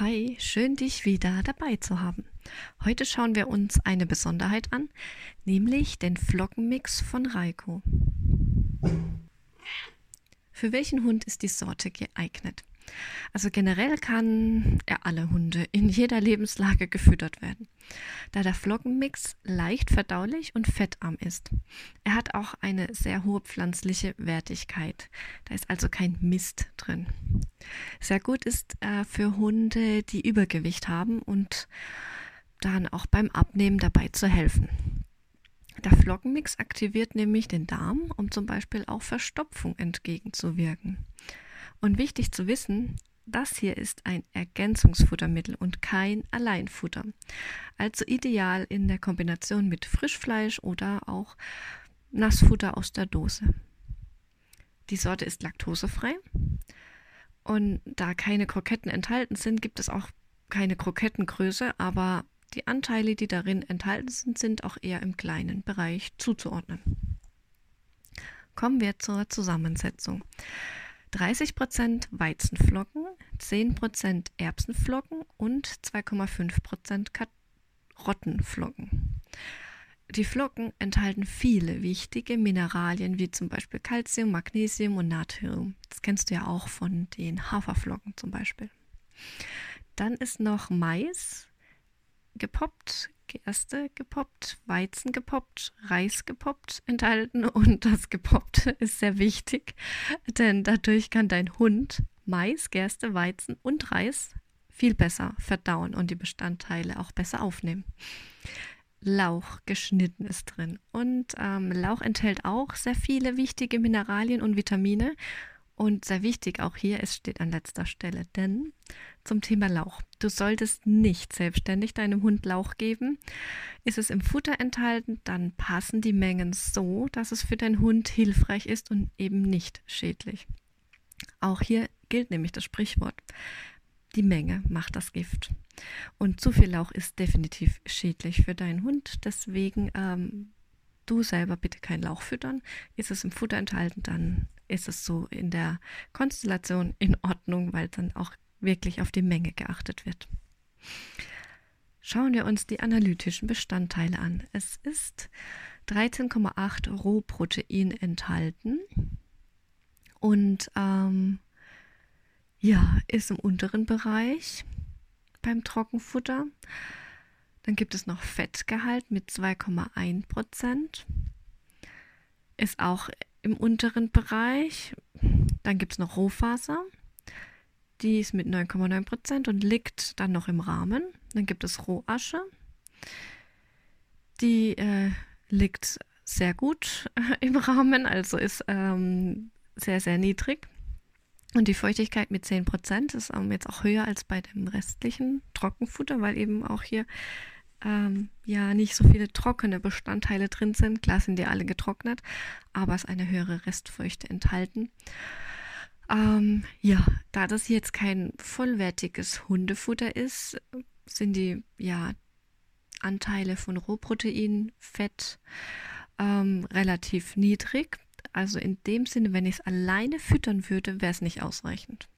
Hi, schön dich wieder dabei zu haben. Heute schauen wir uns eine Besonderheit an, nämlich den Flockenmix von Reiko. Für welchen Hund ist die Sorte geeignet? Also generell kann er alle Hunde in jeder Lebenslage gefüttert werden, da der Flockenmix leicht verdaulich und fettarm ist. Er hat auch eine sehr hohe pflanzliche Wertigkeit. Da ist also kein Mist drin. Sehr gut ist er für Hunde, die Übergewicht haben und dann auch beim Abnehmen dabei zu helfen. Der Flockenmix aktiviert nämlich den Darm, um zum Beispiel auch Verstopfung entgegenzuwirken. Und wichtig zu wissen, das hier ist ein Ergänzungsfuttermittel und kein Alleinfutter. Also ideal in der Kombination mit Frischfleisch oder auch Nassfutter aus der Dose. Die Sorte ist laktosefrei und da keine Kroketten enthalten sind, gibt es auch keine Krokettengröße, aber die Anteile, die darin enthalten sind, sind auch eher im kleinen Bereich zuzuordnen. Kommen wir zur Zusammensetzung. 30% Weizenflocken, 10% Erbsenflocken und 2,5% Karottenflocken. Die Flocken enthalten viele wichtige Mineralien wie zum Beispiel Calcium, Magnesium und Natrium. Das kennst du ja auch von den Haferflocken zum Beispiel. Dann ist noch Mais gepoppt, Gerste gepoppt, Weizen gepoppt, Reis gepoppt enthalten und das gepoppt ist sehr wichtig, denn dadurch kann dein Hund Mais, Gerste, Weizen und Reis viel besser verdauen und die Bestandteile auch besser aufnehmen. Lauch geschnitten ist drin und ähm, Lauch enthält auch sehr viele wichtige Mineralien und Vitamine und sehr wichtig auch hier, es steht an letzter Stelle, denn zum Thema Lauch. Du solltest nicht selbstständig deinem Hund Lauch geben. Ist es im Futter enthalten, dann passen die Mengen so, dass es für deinen Hund hilfreich ist und eben nicht schädlich. Auch hier gilt nämlich das Sprichwort. Die Menge macht das Gift. Und zu viel Lauch ist definitiv schädlich für deinen Hund. Deswegen ähm, du selber bitte kein Lauch füttern. Ist es im Futter enthalten, dann ist es so in der Konstellation in Ordnung, weil dann auch wirklich auf die Menge geachtet wird. Schauen wir uns die analytischen Bestandteile an. Es ist 13,8 Rohprotein enthalten und ähm, ja, ist im unteren Bereich beim Trockenfutter. Dann gibt es noch Fettgehalt mit 2,1 Prozent. Ist auch im unteren Bereich. Dann gibt es noch Rohfaser. Die ist mit 9,9 Prozent und liegt dann noch im Rahmen. Dann gibt es Rohasche. Die äh, liegt sehr gut äh, im Rahmen, also ist ähm, sehr, sehr niedrig. Und die Feuchtigkeit mit 10 Prozent ist jetzt auch höher als bei dem restlichen Trockenfutter, weil eben auch hier ähm, ja nicht so viele trockene Bestandteile drin sind. Klar sind die alle getrocknet, aber es ist eine höhere Restfeuchte enthalten. Ähm, ja, da das jetzt kein vollwertiges Hundefutter ist, sind die ja Anteile von Rohprotein, Fett ähm, relativ niedrig. Also in dem Sinne, wenn ich es alleine füttern würde, wäre es nicht ausreichend.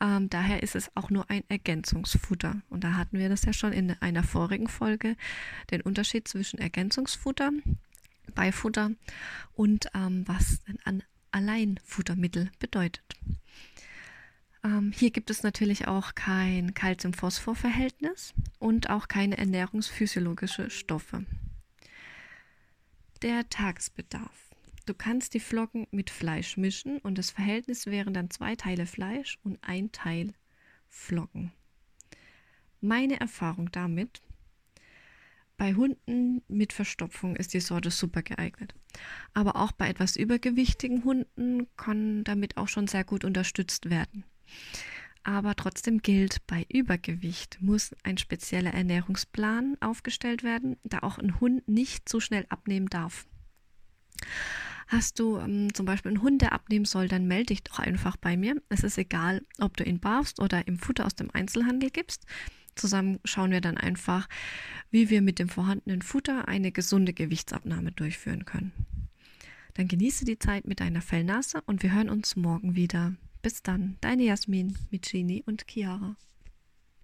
Ähm, daher ist es auch nur ein Ergänzungsfutter. Und da hatten wir das ja schon in einer vorigen Folge, den Unterschied zwischen Ergänzungsfutter, Beifutter und ähm, was ein Alleinfuttermittel bedeutet. Ähm, hier gibt es natürlich auch kein Calcium-Phosphor-Verhältnis und auch keine ernährungsphysiologische Stoffe. Der Tagesbedarf. Du kannst die Flocken mit Fleisch mischen und das Verhältnis wären dann zwei Teile Fleisch und ein Teil Flocken. Meine Erfahrung damit, bei Hunden mit Verstopfung ist die Sorte super geeignet. Aber auch bei etwas übergewichtigen Hunden kann damit auch schon sehr gut unterstützt werden. Aber trotzdem gilt, bei Übergewicht muss ein spezieller Ernährungsplan aufgestellt werden, da auch ein Hund nicht so schnell abnehmen darf. Hast du ähm, zum Beispiel einen Hund, der abnehmen soll, dann melde dich doch einfach bei mir. Es ist egal, ob du ihn barfst oder im Futter aus dem Einzelhandel gibst. Zusammen schauen wir dann einfach, wie wir mit dem vorhandenen Futter eine gesunde Gewichtsabnahme durchführen können. Dann genieße die Zeit mit deiner Fellnase und wir hören uns morgen wieder. Bis dann, deine Jasmin, Michini und Chiara.